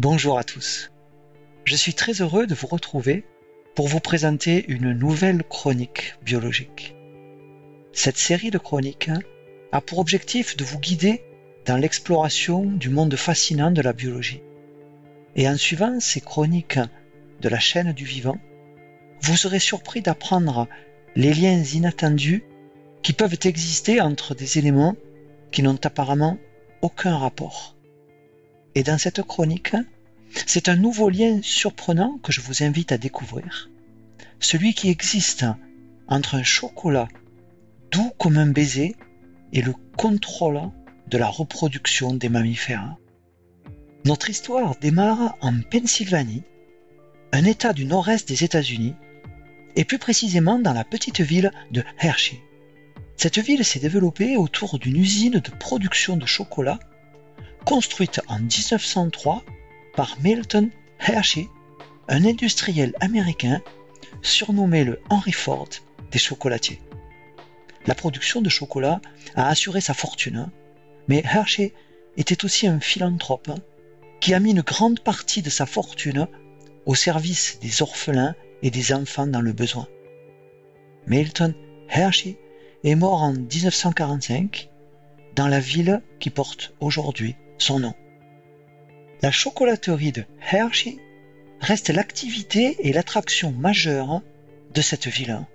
Bonjour à tous. Je suis très heureux de vous retrouver pour vous présenter une nouvelle chronique biologique. Cette série de chroniques a pour objectif de vous guider dans l'exploration du monde fascinant de la biologie. Et en suivant ces chroniques de la chaîne du vivant, vous serez surpris d'apprendre les liens inattendus qui peuvent exister entre des éléments qui n'ont apparemment aucun rapport. Et dans cette chronique, c'est un nouveau lien surprenant que je vous invite à découvrir, celui qui existe entre un chocolat doux comme un baiser et le contrôle de la reproduction des mammifères. Notre histoire démarre en Pennsylvanie, un État du nord-est des États-Unis, et plus précisément dans la petite ville de Hershey. Cette ville s'est développée autour d'une usine de production de chocolat construite en 1903 par Milton Hershey, un industriel américain surnommé le Henry Ford des chocolatiers. La production de chocolat a assuré sa fortune, mais Hershey était aussi un philanthrope qui a mis une grande partie de sa fortune au service des orphelins et des enfants dans le besoin. Milton Hershey est mort en 1945 dans la ville qui porte aujourd'hui son nom. La chocolaterie de Hershey reste l'activité et l'attraction majeure de cette ville.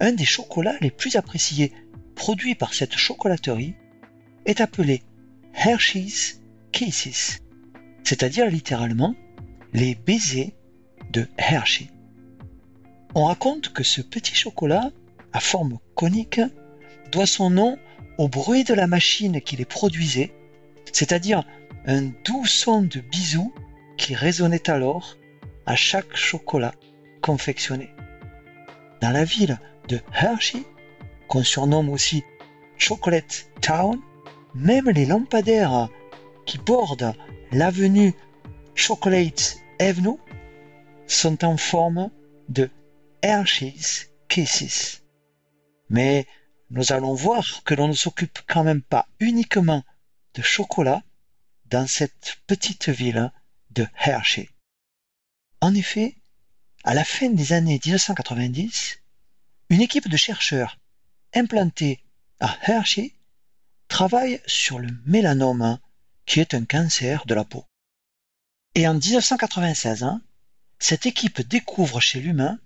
Un des chocolats les plus appréciés produits par cette chocolaterie est appelé Hershey's Kisses, c'est-à-dire littéralement les baisers de Hershey. On raconte que ce petit chocolat à forme conique doit son nom au bruit de la machine qui les produisait, c'est-à-dire un doux son de bisous qui résonnait alors à chaque chocolat confectionné. Dans la ville de Hershey, qu'on surnomme aussi Chocolate Town, même les lampadaires qui bordent l'avenue Chocolate Avenue sont en forme de Hershey's Kisses. Mais nous allons voir que l'on ne s'occupe quand même pas uniquement de chocolat dans cette petite ville de Hershey. En effet, à la fin des années 1990, une équipe de chercheurs implantés à Hershey travaille sur le mélanome, qui est un cancer de la peau. Et en 1996, cette équipe découvre chez l'humain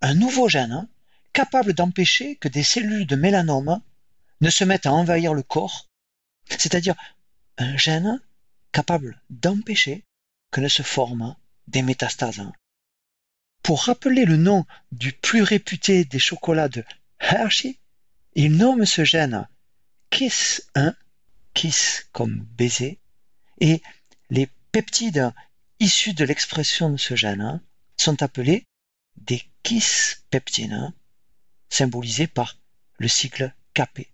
un nouveau gène capable d'empêcher que des cellules de mélanome ne se mettent à envahir le corps, c'est-à-dire un gène capable d'empêcher que ne se forment des métastases. Pour rappeler le nom du plus réputé des chocolats de Hershey, il nomme ce gène KISS1, KISS comme baiser, et les peptides issus de l'expression de ce gène sont appelés des kiss peptines, symbolisés par le cycle Kp.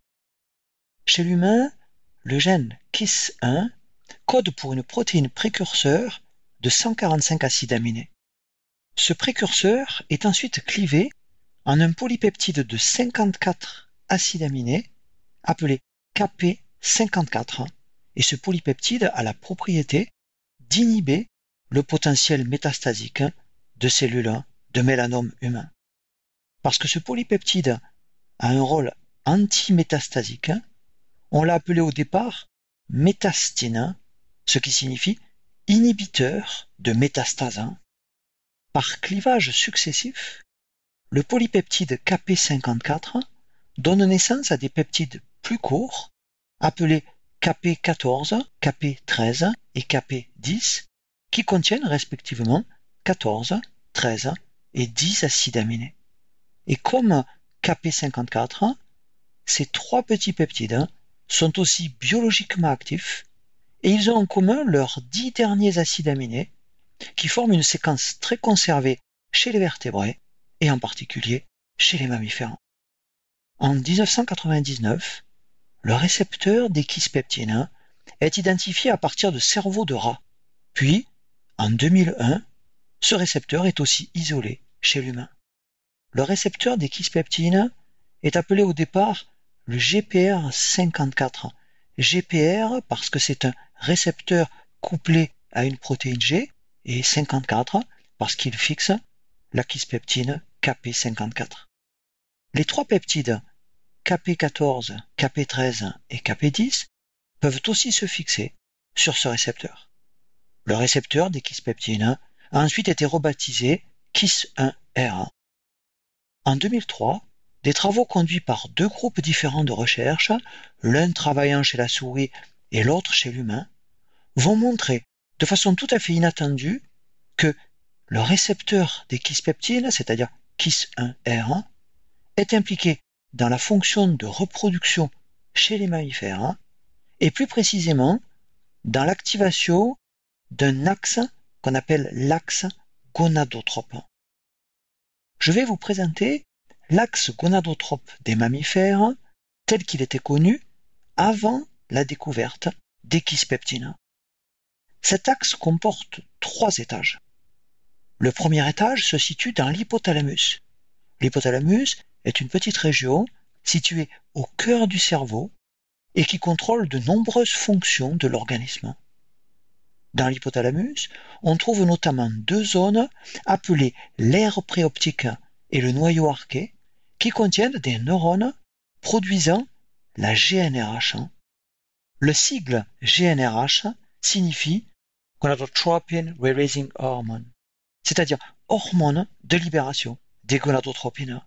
Chez l'humain, le gène KISS1 code pour une protéine précurseur de 145 acides aminés. Ce précurseur est ensuite clivé en un polypeptide de 54 acides aminés appelé Kp54 et ce polypeptide a la propriété d'inhiber le potentiel métastasique de cellules de mélanome humain. Parce que ce polypeptide a un rôle antimétastasique, on l'a appelé au départ métastine, ce qui signifie inhibiteur de métastase. Par clivage successif, le polypeptide Kp54 donne naissance à des peptides plus courts, appelés Kp14, Kp13 et Kp10, qui contiennent respectivement 14, 13 et 10 acides aminés. Et comme Kp54, ces trois petits peptides sont aussi biologiquement actifs et ils ont en commun leurs dix derniers acides aminés qui forment une séquence très conservée chez les vertébrés et en particulier chez les mammifères. En 1999, le récepteur des kispeptines est identifié à partir de cerveaux de rats. Puis, en 2001, ce récepteur est aussi isolé chez l'humain. Le récepteur des kispeptines est appelé au départ le GPR54. GPR parce que c'est un récepteur couplé à une protéine G et 54 parce qu'il fixe la kispeptine KP54. Les trois peptides KP14, KP13 et KP10 peuvent aussi se fixer sur ce récepteur. Le récepteur des kispeptines a ensuite été rebaptisé KIS1R. En 2003, des travaux conduits par deux groupes différents de recherche, l'un travaillant chez la souris et l'autre chez l'humain, vont montrer de façon tout à fait inattendue que le récepteur des kispeptines, c'est-à-dire KIS1R, est impliqué dans la fonction de reproduction chez les mammifères, et plus précisément dans l'activation d'un axe qu'on appelle l'axe gonadotrope. Je vais vous présenter l'axe gonadotrope des mammifères tel qu'il était connu avant la découverte des kispeptines. Cet axe comporte trois étages. Le premier étage se situe dans l'hypothalamus. L'hypothalamus est une petite région située au cœur du cerveau et qui contrôle de nombreuses fonctions de l'organisme. Dans l'hypothalamus, on trouve notamment deux zones appelées l'aire préoptique et le noyau arqué qui contiennent des neurones produisant la GNRH. Le sigle GNRH signifie gonadotropin releasing hormone, c'est-à-dire hormone de libération des gonadotropines.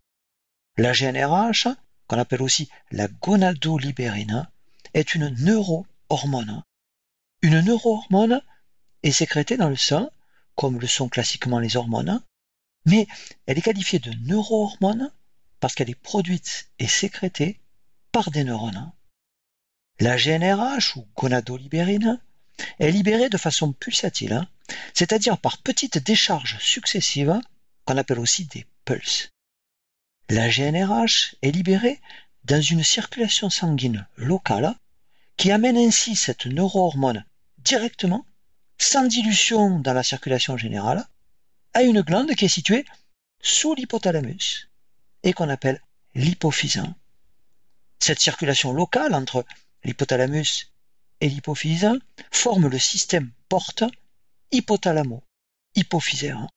La GNRH, qu'on appelle aussi la gonadolibérine, est une neurohormone. Une neurohormone est sécrétée dans le sang, comme le sont classiquement les hormones, mais elle est qualifiée de neurohormone parce qu'elle est produite et sécrétée par des neurones. La GNRH ou gonadolibérine est libérée de façon pulsatile, hein, c'est-à-dire par petites décharges successives qu'on appelle aussi des pulses. La GNRH est libérée dans une circulation sanguine locale qui amène ainsi cette neurohormone directement, sans dilution dans la circulation générale, à une glande qui est située sous l'hypothalamus et qu'on appelle l'hypophyse. Cette circulation locale entre l'hypothalamus et l'hypophyse forme le système porte hypothalamo hypophysaire.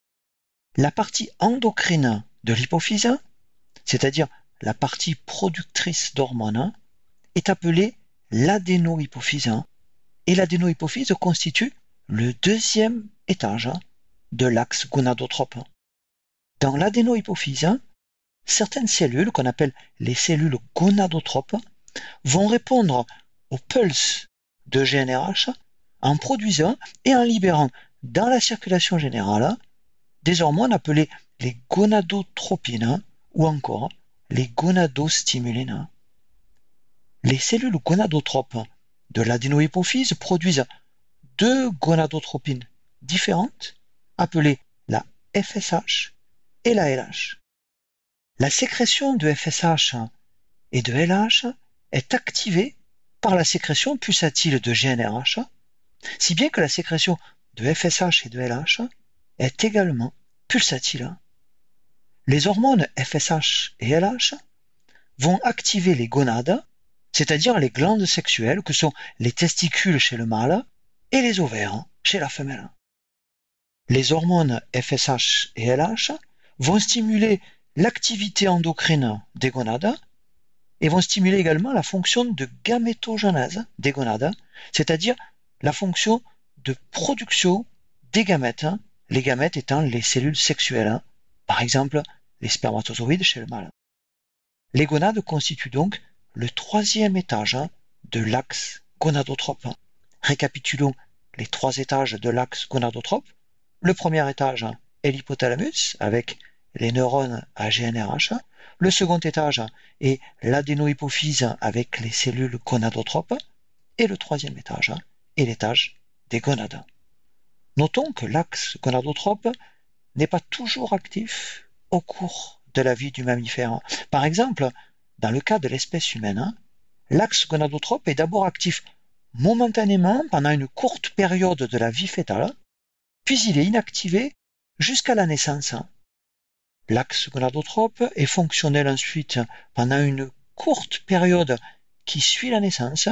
La partie endocrine de l'hypophyse, c'est-à-dire la partie productrice d'hormones, est appelée l'adénohypophyse et l'adénohypophyse constitue le deuxième étage de l'axe gonadotrope. Dans l'adénohypophyse, certaines cellules qu'on appelle les cellules gonadotropes vont répondre aux pulses de GNRH en produisant et en libérant dans la circulation générale des hormones appelées les gonadotropines ou encore les gonadostimulines. Les cellules gonadotropes de l'adénohypophyse produisent deux gonadotropines différentes appelées la FSH et la LH. La sécrétion de FSH et de LH est activée par la sécrétion pulsatile de GNRH, si bien que la sécrétion de FSH et de LH est également pulsatile. Les hormones FSH et LH vont activer les gonades, c'est-à-dire les glandes sexuelles que sont les testicules chez le mâle et les ovaires chez la femelle. Les hormones FSH et LH vont stimuler l'activité endocrine des gonades et vont stimuler également la fonction de gamétogenèse des gonades, c'est-à-dire la fonction de production des gamètes, les gamètes étant les cellules sexuelles, par exemple les spermatozoïdes chez le mâle. Les gonades constituent donc le troisième étage de l'axe gonadotrope. Récapitulons les trois étages de l'axe gonadotrope. Le premier étage est l'hypothalamus avec les neurones à GNRH. Le second étage est l'adénohypophyse avec les cellules gonadotropes. Et le troisième étage est l'étage des gonades. Notons que l'axe gonadotrope n'est pas toujours actif au cours de la vie du mammifère. Par exemple, dans le cas de l'espèce humaine, l'axe gonadotrope est d'abord actif momentanément pendant une courte période de la vie fétale, puis il est inactivé jusqu'à la naissance. L'axe gonadotrope est fonctionnel ensuite pendant une courte période qui suit la naissance,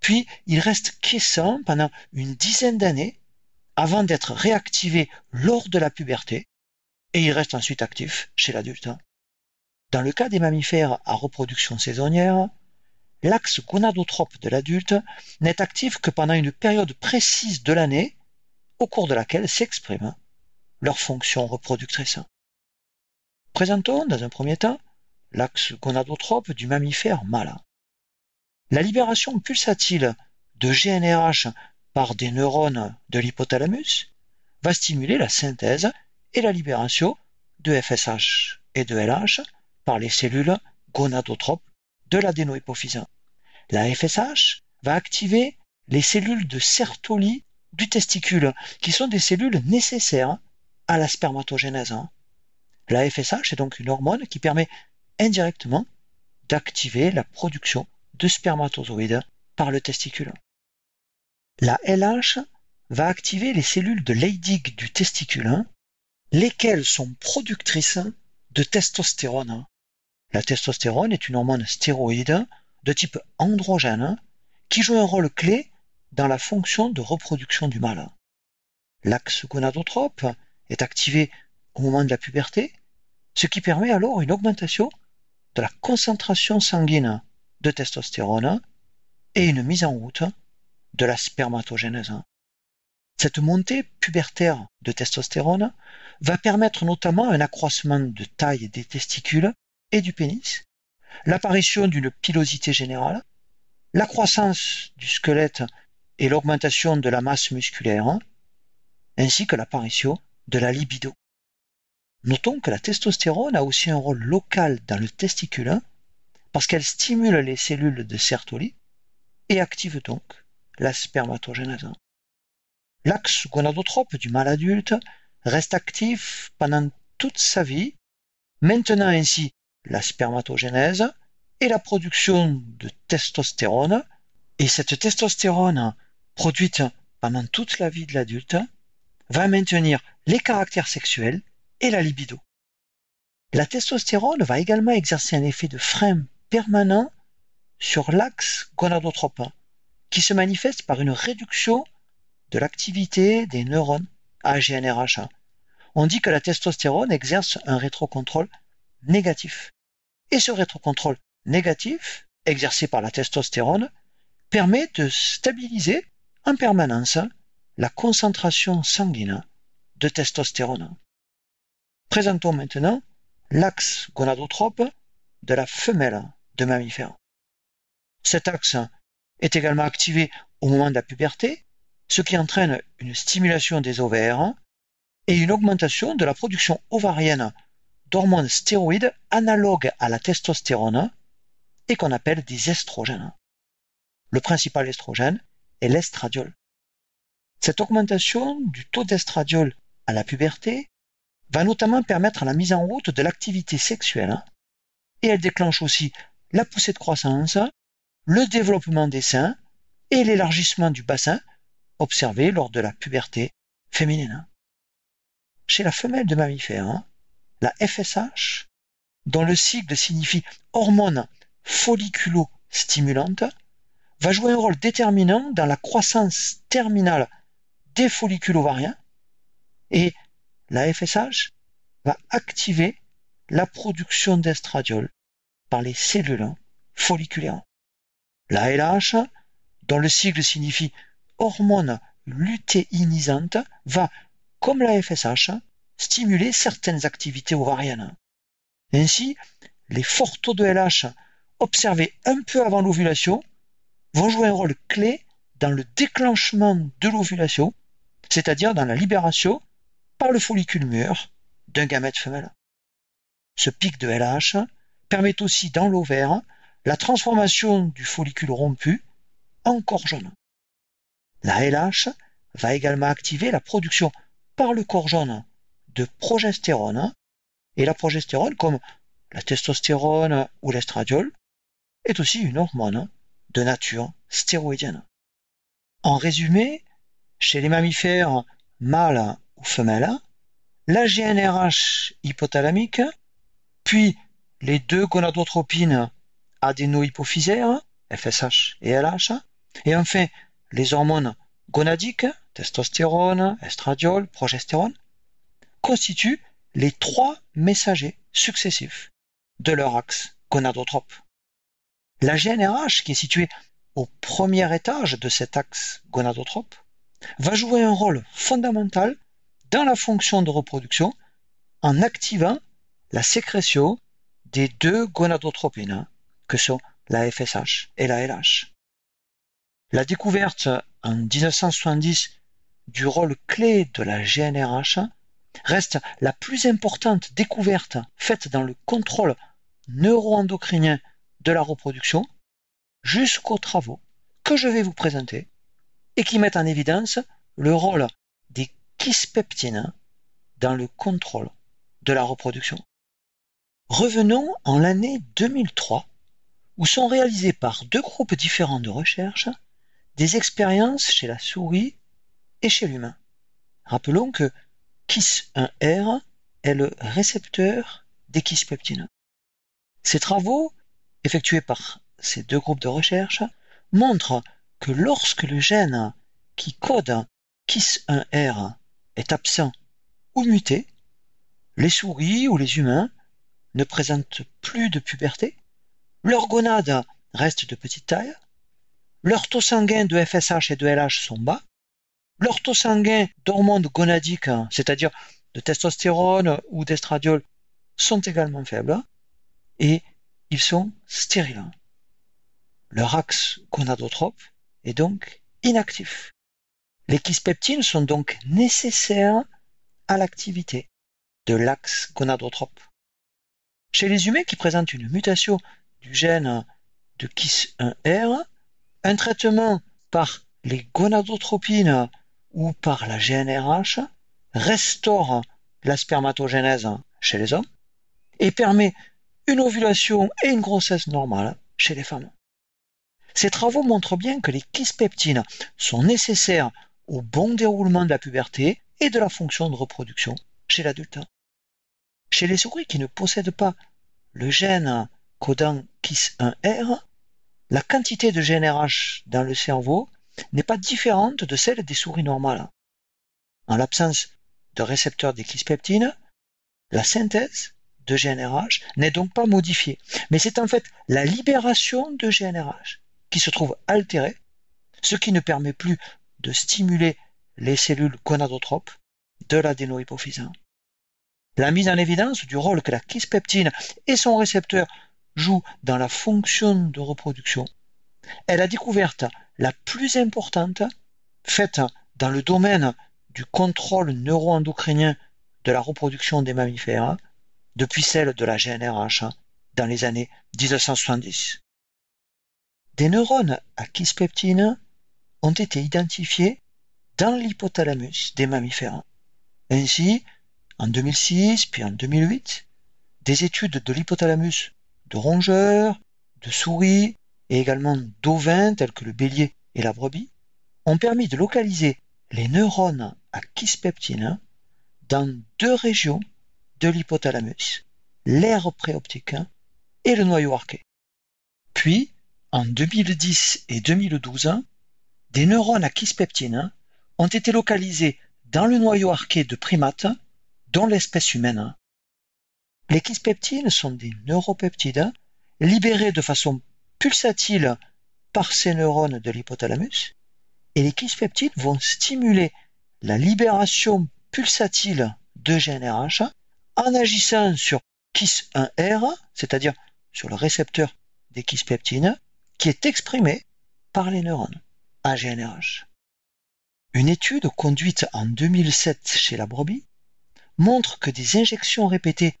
puis il reste quiescent pendant une dizaine d'années avant d'être réactivé lors de la puberté et il reste ensuite actif chez l'adulte. Dans le cas des mammifères à reproduction saisonnière, l'axe gonadotrope de l'adulte n'est actif que pendant une période précise de l'année au cours de laquelle s'exprime leur fonction reproductrice. Présentons dans un premier temps l'axe gonadotrope du mammifère mâle. La libération pulsatile de GNRH par des neurones de l'hypothalamus va stimuler la synthèse et la libération de FSH et de LH par les cellules gonadotropes de l'adénohypophyse. La FSH va activer les cellules de Sertoli du testicule, qui sont des cellules nécessaires à la spermatogénèse. La FSH est donc une hormone qui permet indirectement d'activer la production de spermatozoïdes par le testicule. La LH va activer les cellules de Leydig du testicule, lesquelles sont productrices de testostérone. La testostérone est une hormone stéroïde de type androgène qui joue un rôle clé dans la fonction de reproduction du mâle. L'axe gonadotrope est activé au moment de la puberté, ce qui permet alors une augmentation de la concentration sanguine de testostérone et une mise en route de la spermatogénèse. Cette montée pubertaire de testostérone va permettre notamment un accroissement de taille des testicules et du pénis, l'apparition d'une pilosité générale, la croissance du squelette et l'augmentation de la masse musculaire, ainsi que l'apparition de la libido. Notons que la testostérone a aussi un rôle local dans le testicule parce qu'elle stimule les cellules de Sertoli et active donc la spermatogénèse. L'axe gonadotrope du mâle adulte reste actif pendant toute sa vie, maintenant ainsi la spermatogénèse et la production de testostérone, et cette testostérone produite pendant toute la vie de l'adulte va maintenir les caractères sexuels et la libido. La testostérone va également exercer un effet de frein permanent sur l'axe gonadotrope, qui se manifeste par une réduction de l'activité des neurones AGNRH. On dit que la testostérone exerce un rétrocontrôle négatif. Et ce rétrocontrôle négatif, exercé par la testostérone, permet de stabiliser en permanence la concentration sanguine de testostérone. Présentons maintenant l'axe gonadotrope de la femelle de mammifères. Cet axe est également activé au moment de la puberté, ce qui entraîne une stimulation des ovaires et une augmentation de la production ovarienne d'hormones stéroïdes analogues à la testostérone et qu'on appelle des estrogènes. Le principal estrogène est l'estradiol. Cette augmentation du taux d'estradiol à la puberté va notamment permettre la mise en route de l'activité sexuelle et elle déclenche aussi la poussée de croissance, le développement des seins et l'élargissement du bassin observé lors de la puberté féminine. Chez la femelle de mammifère, la FSH, dont le sigle signifie hormone folliculo-stimulante, va jouer un rôle déterminant dans la croissance terminale des follicules ovariens et la FSH va activer la production d'estradiol par les cellules folliculaires. La LH, dont le sigle signifie hormone lutéinisante, va, comme la FSH, stimuler certaines activités ovariennes. Ainsi, les forts taux de LH observés un peu avant l'ovulation vont jouer un rôle clé dans le déclenchement de l'ovulation, c'est-à-dire dans la libération par le follicule mûr d'un gamète femelle. Ce pic de LH permet aussi dans l'ovaire la transformation du follicule rompu en corps jaune. La LH va également activer la production par le corps jaune de progestérone et la progestérone comme la testostérone ou l'estradiol est aussi une hormone de nature stéroïdienne. En résumé, chez les mammifères mâles ou femelles, la GNRH hypothalamique, puis les deux gonadotropines adénohypophysaires, FSH et LH, et enfin les hormones gonadiques, testostérone, estradiol, progestérone, constituent les trois messagers successifs de leur axe gonadotrope. La GNRH, qui est située au premier étage de cet axe gonadotrope, va jouer un rôle fondamental dans la fonction de reproduction en activant la sécrétion des deux gonadotropines que sont la FSH et la LH. La découverte en 1970 du rôle clé de la GNRH reste la plus importante découverte faite dans le contrôle neuroendocrinien de la reproduction jusqu'aux travaux que je vais vous présenter et qui mettent en évidence le rôle des kispeptines dans le contrôle de la reproduction. Revenons en l'année 2003 où sont réalisés par deux groupes différents de recherche des expériences chez la souris et chez l'humain. Rappelons que KISS1R est le récepteur des kispeptines. Ces travaux, effectués par ces deux groupes de recherche, montrent que lorsque le gène qui code KISS1R est absent ou muté, les souris ou les humains ne présentent plus de puberté, leurs gonades restent de petite taille, leurs taux sanguins de FSH et de LH sont bas, leurs taux sanguins d'hormones gonadiques, c'est-à-dire de testostérone ou d'estradiol, sont également faibles, et ils sont stériles. Leur axe gonadotrope est donc inactif. Les kispeptines sont donc nécessaires à l'activité de l'axe gonadotrope. Chez les humains qui présentent une mutation du gène de KIS1R, un traitement par les gonadotropines ou par la GNRH restaure la spermatogénèse chez les hommes et permet une ovulation et une grossesse normale chez les femmes. Ces travaux montrent bien que les kispeptines sont nécessaires au bon déroulement de la puberté et de la fonction de reproduction chez l'adulte. Chez les souris qui ne possèdent pas le gène codant KIS1R, la quantité de GNRH dans le cerveau n'est pas différente de celle des souris normales. En l'absence de récepteurs des kispeptines, la synthèse de GNRH n'est donc pas modifiée, mais c'est en fait la libération de GNRH qui se trouve altérée, ce qui ne permet plus de stimuler les cellules gonadotropes de l'adénohypophyse. La mise en évidence du rôle que la kispeptine et son récepteur jouent dans la fonction de reproduction est la découverte la plus importante faite dans le domaine du contrôle neuroendocrinien de la reproduction des mammifères depuis celle de la GNRH dans les années 1970. Des neurones à kispeptine ont été identifiés dans l'hypothalamus des mammifères. Ainsi, en 2006 puis en 2008, des études de l'hypothalamus de rongeurs, de souris et également d'ovins tels que le bélier et la brebis ont permis de localiser les neurones à kispeptine dans deux régions de l'hypothalamus, l'aire préoptique et le noyau arqué. Puis, en 2010 et 2012, des neurones à kispeptine ont été localisés dans le noyau arqué de primates, dont l'espèce humaine. Les kispeptines sont des neuropeptides libérés de façon pulsatile par ces neurones de l'hypothalamus, et les kispeptides vont stimuler la libération pulsatile de GNRH en agissant sur KIS1R, c'est-à-dire sur le récepteur des kispeptines, qui est exprimé par les neurones Une étude conduite en 2007 chez la brebis montre que des injections répétées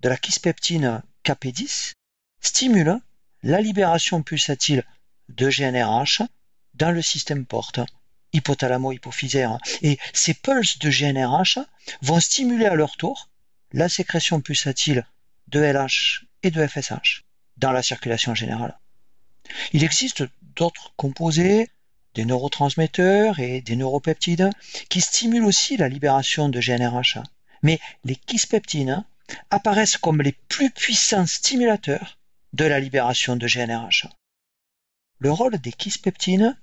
de la kispeptine Kp10 stimulent la libération pulsatile de GNRH dans le système porte hypothalamo-hypophysaire. Et ces pulses de GNRH vont stimuler à leur tour la sécrétion pulsatile de LH et de FSH dans la circulation générale. Il existe d'autres composés, des neurotransmetteurs et des neuropeptides, qui stimulent aussi la libération de GNRH. Mais les kispeptines apparaissent comme les plus puissants stimulateurs de la libération de GNRH. Le rôle des kispeptines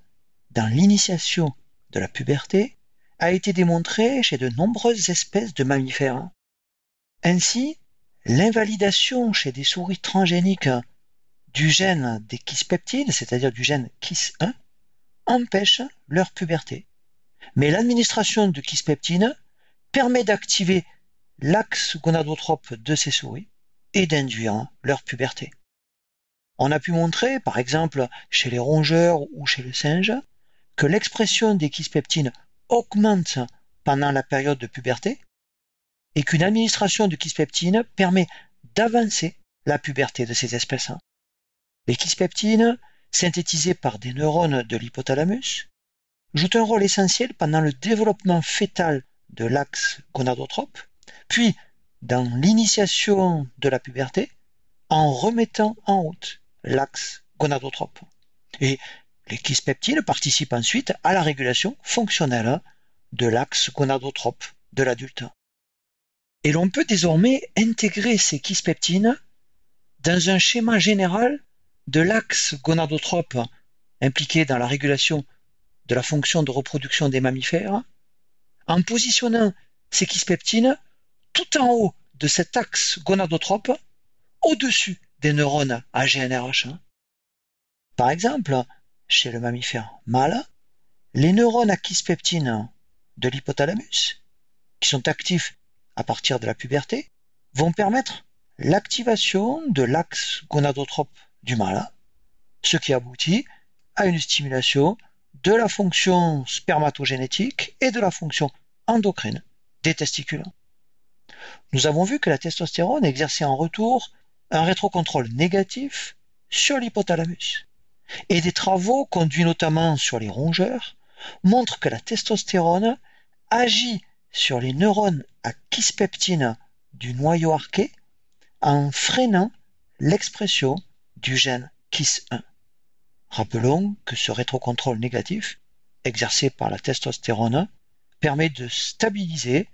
dans l'initiation de la puberté a été démontré chez de nombreuses espèces de mammifères. Ainsi, l'invalidation chez des souris transgéniques du gène des kispeptides, c'est-à-dire du gène KIS1, empêche leur puberté. Mais l'administration de kispeptine permet d'activer l'axe gonadotrope de ces souris et d'induire leur puberté. On a pu montrer, par exemple, chez les rongeurs ou chez le singe, que l'expression des kispeptines augmente pendant la période de puberté et qu'une administration de kispeptine permet d'avancer la puberté de ces espèces. Les kispeptines, synthétisées par des neurones de l'hypothalamus, jouent un rôle essentiel pendant le développement fœtal de l'axe gonadotrope, puis dans l'initiation de la puberté, en remettant en route l'axe gonadotrope. Et les kispeptines participent ensuite à la régulation fonctionnelle de l'axe gonadotrope de l'adulte. Et l'on peut désormais intégrer ces kispeptines dans un schéma général de l'axe gonadotrope impliqué dans la régulation de la fonction de reproduction des mammifères, en positionnant ces kispeptines tout en haut de cet axe gonadotrope, au-dessus des neurones AGNRH. Par exemple, chez le mammifère mâle, les neurones à de l'hypothalamus, qui sont actifs à partir de la puberté, vont permettre l'activation de l'axe gonadotrope du mâle, ce qui aboutit à une stimulation de la fonction spermatogénétique et de la fonction endocrine des testicules. Nous avons vu que la testostérone exerçait en retour un rétrocontrôle négatif sur l'hypothalamus. Et des travaux conduits notamment sur les rongeurs montrent que la testostérone agit sur les neurones à kispeptine du noyau arqué en freinant l'expression du gène KIS1. Rappelons que ce rétrocontrôle négatif, exercé par la testostérone, permet de stabiliser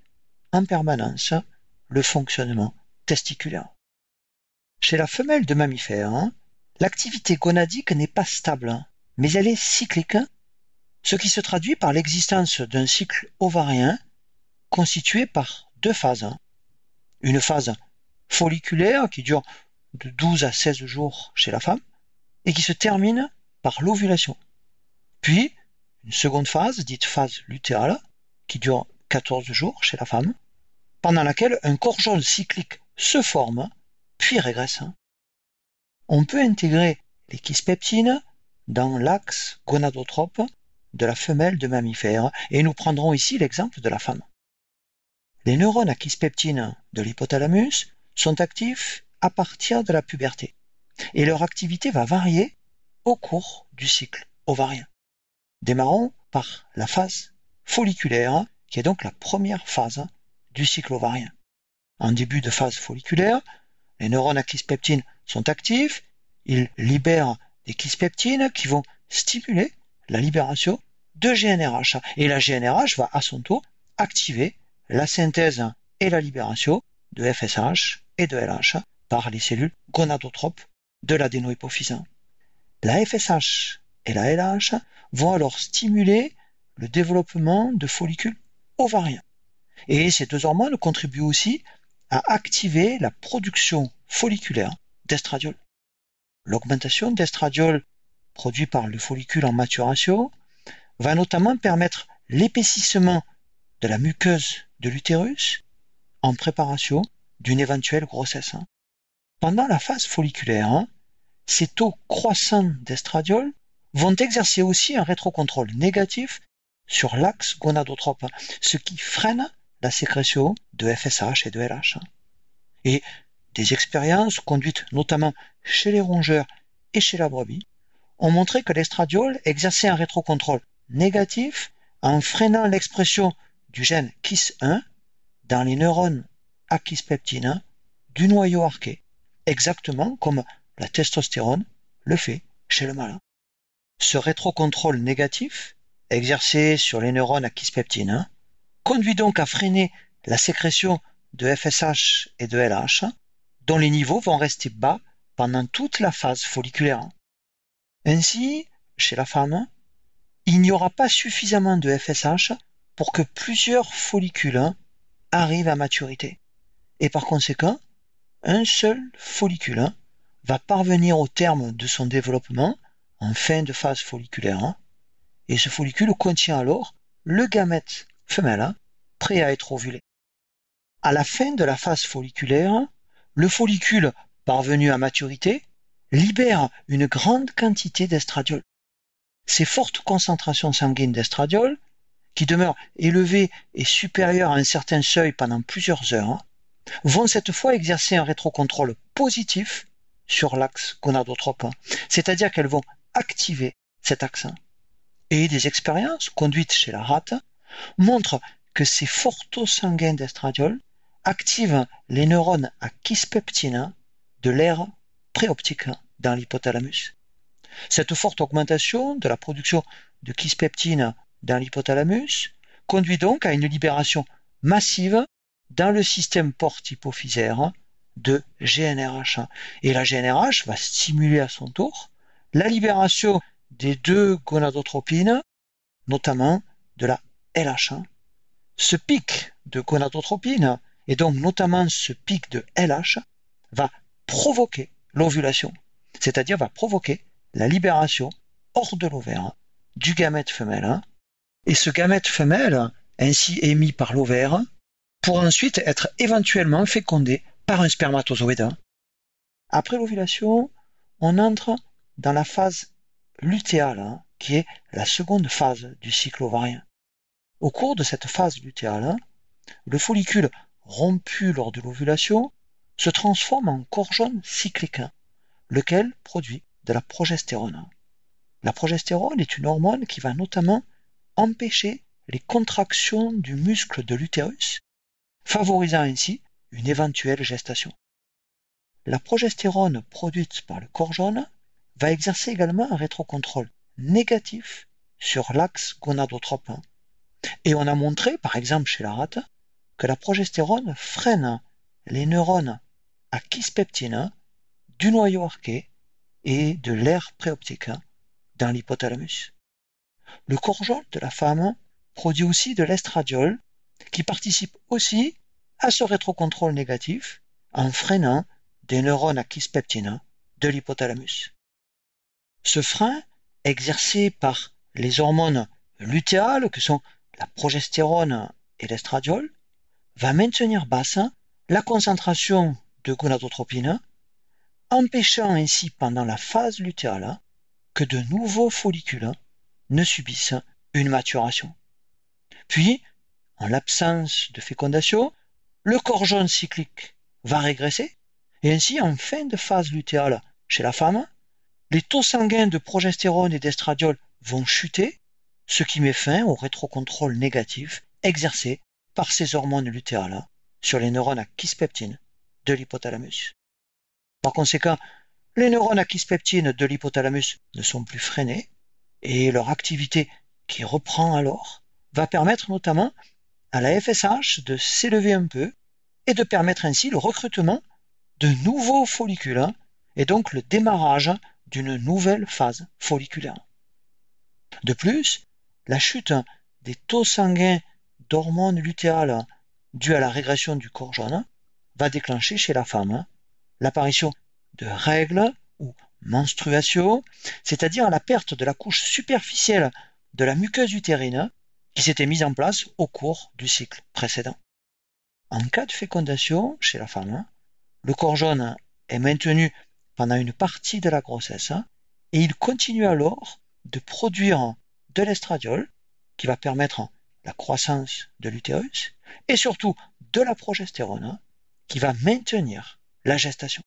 en permanence le fonctionnement testiculaire. Chez la femelle de mammifère, l'activité gonadique n'est pas stable, mais elle est cyclique, ce qui se traduit par l'existence d'un cycle ovarien constitué par deux phases. Une phase folliculaire qui dure de 12 à 16 jours chez la femme et qui se termine par l'ovulation. Puis, une seconde phase, dite phase lutérale, qui dure 14 jours chez la femme, pendant laquelle un corjol cyclique se forme, puis régresse. On peut intégrer les kispeptines dans l'axe gonadotrope de la femelle de mammifère, et nous prendrons ici l'exemple de la femme. Les neurones à de l'hypothalamus sont actifs à partir de la puberté, et leur activité va varier au cours du cycle ovarien. Démarrons par la phase folliculaire, qui est donc la première phase du cycle ovarien. En début de phase folliculaire, les neurones à kispeptine sont actifs, ils libèrent des kispeptines qui vont stimuler la libération de GNRH. Et la GNRH va à son tour activer la synthèse et la libération de FSH et de LH par les cellules gonadotropes de l'adénohypophyse. La FSH et la LH vont alors stimuler le développement de follicules ovariens. Et ces deux hormones contribuent aussi à activer la production folliculaire d'estradiol. L'augmentation d'estradiol produit par le follicule en maturation va notamment permettre l'épaississement de la muqueuse de l'utérus en préparation d'une éventuelle grossesse. Pendant la phase folliculaire, ces taux croissants d'estradiol vont exercer aussi un rétrocontrôle négatif sur l'axe gonadotrope, ce qui freine la sécrétion de FSH et de LH. Et des expériences conduites notamment chez les rongeurs et chez la brebis ont montré que l'estradiol exerçait un rétrocontrôle négatif en freinant l'expression du gène KIS1 dans les neurones à kispeptine du noyau arqué, exactement comme la testostérone le fait chez le mâle. Ce rétrocontrôle négatif, exercé sur les neurones à kispeptine, conduit donc à freiner la sécrétion de FSH et de LH, dont les niveaux vont rester bas pendant toute la phase folliculaire. Ainsi, chez la femme, il n'y aura pas suffisamment de FSH pour que plusieurs follicules arrivent à maturité. Et par conséquent, un seul follicule hein, va parvenir au terme de son développement en fin de phase folliculaire. Hein, et ce follicule contient alors le gamète femelle prêt à être ovulé. À la fin de la phase folliculaire, le follicule parvenu à maturité libère une grande quantité d'estradiol. Ces fortes concentrations sanguines d'estradiol, qui demeurent élevées et supérieures à un certain seuil pendant plusieurs heures, vont cette fois exercer un rétrocontrôle positif sur l'axe gonadotrope, c'est-à-dire qu'elles vont activer cet axe. Et des expériences conduites chez la rate montrent que ces forts taux sanguins d'estradiol activent les neurones à kispeptine de l'aire préoptique dans l'hypothalamus. Cette forte augmentation de la production de kispeptine dans l'hypothalamus conduit donc à une libération massive dans le système porte-hypophysaire de GNRH. Et la GNRH va stimuler à son tour la libération des deux gonadotropines, notamment de la LH. Ce pic de gonadotropine, et donc notamment ce pic de LH, va provoquer l'ovulation, c'est-à-dire va provoquer la libération hors de l'ovaire du gamète femelle. Et ce gamète femelle, ainsi émis par l'ovaire, pourra ensuite être éventuellement fécondé par un spermatozoïde. Après l'ovulation, on entre dans la phase lutéale, qui est la seconde phase du cycle ovarien. Au cours de cette phase lutéale, le follicule rompu lors de l'ovulation se transforme en corps jaune cyclique, lequel produit de la progestérone. La progestérone est une hormone qui va notamment empêcher les contractions du muscle de l'utérus, favorisant ainsi une éventuelle gestation. La progestérone produite par le corps jaune va exercer également un rétrocontrôle négatif sur l'axe gonadotrope. Et on a montré, par exemple chez la rate, que la progestérone freine les neurones à kispeptine du noyau arqué et de l'air préoptique dans l'hypothalamus. Le corps jaune de la femme produit aussi de l'estradiol qui participe aussi à ce rétrocontrôle négatif en freinant des neurones à de l'hypothalamus. Ce frein, exercé par les hormones lutéales que sont la progestérone et l'estradiol, va maintenir basse la concentration de gonadotropine empêchant ainsi pendant la phase lutéale que de nouveaux follicules ne subissent une maturation. Puis, en l'absence de fécondation, le corps jaune cyclique va régresser, et ainsi en fin de phase lutéale chez la femme, les taux sanguins de progestérone et d'estradiol vont chuter, ce qui met fin au rétrocontrôle négatif exercé par ces hormones lutéales sur les neurones à de l'hypothalamus. Par conséquent, les neurones à de l'hypothalamus ne sont plus freinés et leur activité qui reprend alors va permettre notamment à la FSH de s'élever un peu et de permettre ainsi le recrutement de nouveaux follicules et donc le démarrage d'une nouvelle phase folliculaire. De plus, la chute des taux sanguins d'hormones lutéales dues à la régression du corps jaune va déclencher chez la femme l'apparition de règles ou menstruation, c'est-à-dire la perte de la couche superficielle de la muqueuse utérine qui s'était mise en place au cours du cycle précédent. En cas de fécondation chez la femme, le corps jaune est maintenu pendant une partie de la grossesse et il continue alors de produire de l'estradiol qui va permettre la croissance de l'utérus et surtout de la progestérone qui va maintenir la gestation.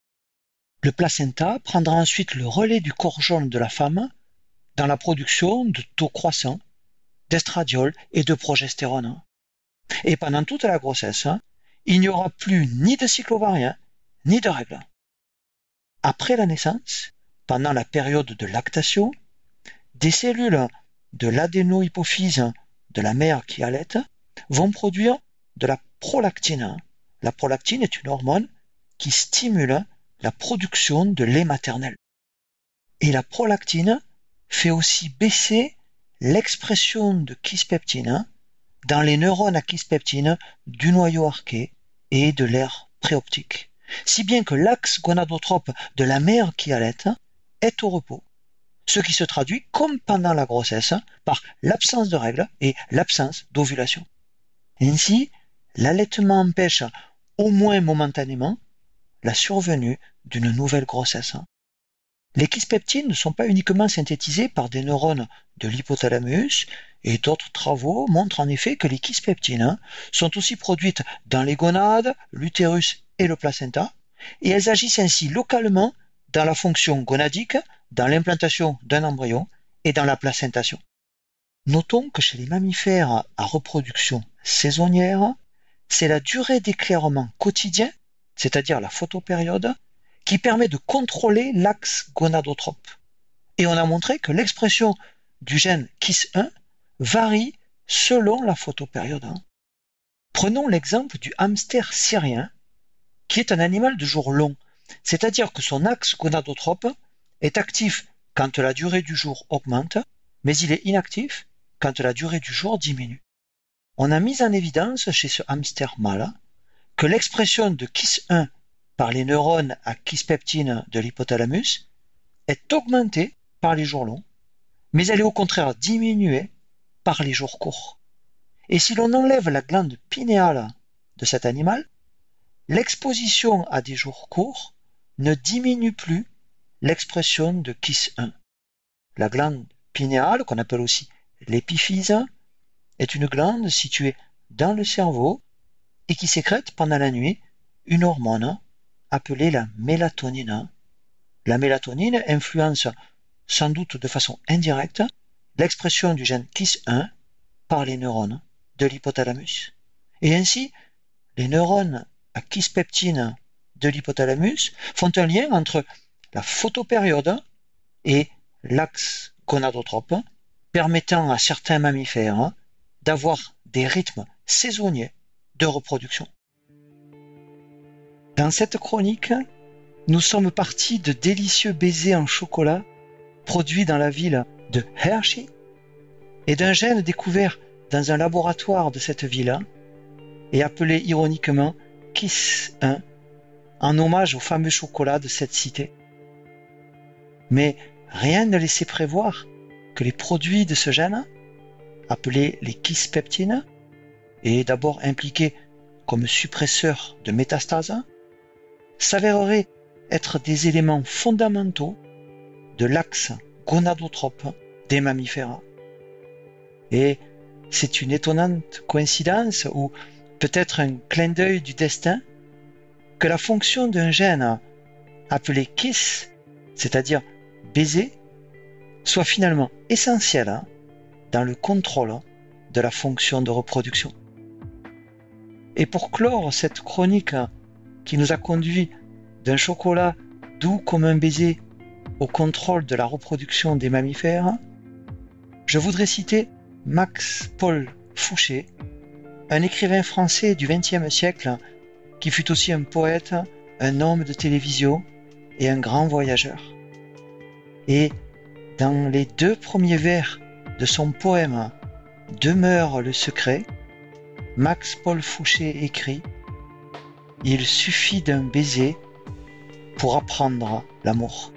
Le placenta prendra ensuite le relais du corps jaune de la femme dans la production de taux croissants, d'estradiol et de progestérone. Et pendant toute la grossesse, il n'y aura plus ni de cycle ovarien, ni de règles. Après la naissance, pendant la période de lactation, des cellules de l'adénohypophyse de la mère qui allait vont produire de la prolactine. La prolactine est une hormone qui stimule la production de lait maternel. Et la prolactine fait aussi baisser l'expression de kispeptine dans les neurones à kispeptine du noyau arqué et de l'air préoptique. Si bien que l'axe gonadotrope de la mère qui allait est au repos. Ce qui se traduit, comme pendant la grossesse, par l'absence de règles et l'absence d'ovulation. Ainsi, l'allaitement empêche, au moins momentanément, la survenue d'une nouvelle grossesse. Les kispeptines ne sont pas uniquement synthétisées par des neurones de l'hypothalamus et d'autres travaux montrent en effet que les kispeptines sont aussi produites dans les gonades, l'utérus et le placenta et elles agissent ainsi localement dans la fonction gonadique, dans l'implantation d'un embryon et dans la placentation. Notons que chez les mammifères à reproduction saisonnière, c'est la durée d'éclairement quotidien, c'est-à-dire la photopériode, qui permet de contrôler l'axe gonadotrope. Et on a montré que l'expression du gène KIS1 varie selon la photopériode. Prenons l'exemple du hamster syrien, qui est un animal de jour long, c'est-à-dire que son axe gonadotrope est actif quand la durée du jour augmente, mais il est inactif quand la durée du jour diminue. On a mis en évidence chez ce hamster mâle que l'expression de KIS1 par les neurones à kispeptine de l'hypothalamus est augmentée par les jours longs, mais elle est au contraire diminuée par les jours courts. Et si l'on enlève la glande pinéale de cet animal, l'exposition à des jours courts ne diminue plus l'expression de KIS1. La glande pinéale, qu'on appelle aussi l'épiphyse, est une glande située dans le cerveau et qui sécrète pendant la nuit une hormone appelée la mélatonine. La mélatonine influence sans doute de façon indirecte l'expression du gène KIS1 par les neurones de l'hypothalamus. Et ainsi, les neurones à kispeptine de l'hypothalamus font un lien entre la photopériode et l'axe gonadotrope, permettant à certains mammifères d'avoir des rythmes saisonniers de reproduction. Dans cette chronique, nous sommes partis de délicieux baisers en chocolat produits dans la ville de Hershey et d'un gène découvert dans un laboratoire de cette ville et appelé ironiquement Kiss 1 en hommage au fameux chocolat de cette cité. Mais rien ne laissait prévoir que les produits de ce gène, appelés les kispeptines, et d'abord impliqués comme suppresseurs de métastases, s'avéreraient être des éléments fondamentaux de l'axe gonadotrope des mammifères. Et c'est une étonnante coïncidence ou peut-être un clin d'œil du destin que la fonction d'un gène appelé KISS, c'est-à-dire baiser, soit finalement essentielle dans le contrôle de la fonction de reproduction. Et pour clore cette chronique qui nous a conduit d'un chocolat doux comme un baiser au contrôle de la reproduction des mammifères, je voudrais citer Max Paul Fouché, un écrivain français du XXe siècle qui fut aussi un poète, un homme de télévision et un grand voyageur. Et dans les deux premiers vers de son poème Demeure le secret, Max Paul Fouché écrit il suffit d'un baiser pour apprendre l'amour.